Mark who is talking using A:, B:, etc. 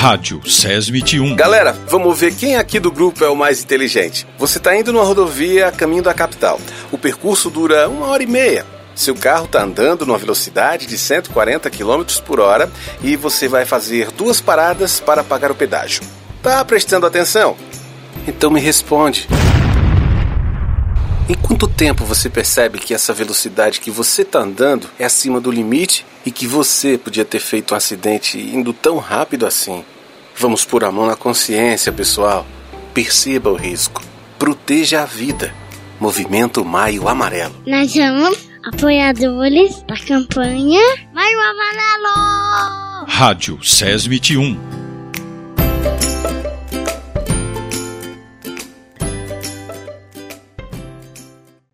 A: Rádio SESMIT 1.
B: Galera, vamos ver quem aqui do grupo é o mais inteligente. Você está indo numa rodovia a caminho da capital. O percurso dura uma hora e meia. Seu carro está andando numa velocidade de 140 km por hora e você vai fazer duas paradas para pagar o pedágio. Tá prestando atenção? Então me responde. Em quanto tempo você percebe que essa velocidade que você está andando é acima do limite e que você podia ter feito um acidente indo tão rápido assim? Vamos pôr a mão na consciência, pessoal. Perceba o risco. Proteja a vida. Movimento Maio Amarelo.
C: Nós somos apoiadores da campanha Maio Amarelo!
A: Rádio SESMIT 1.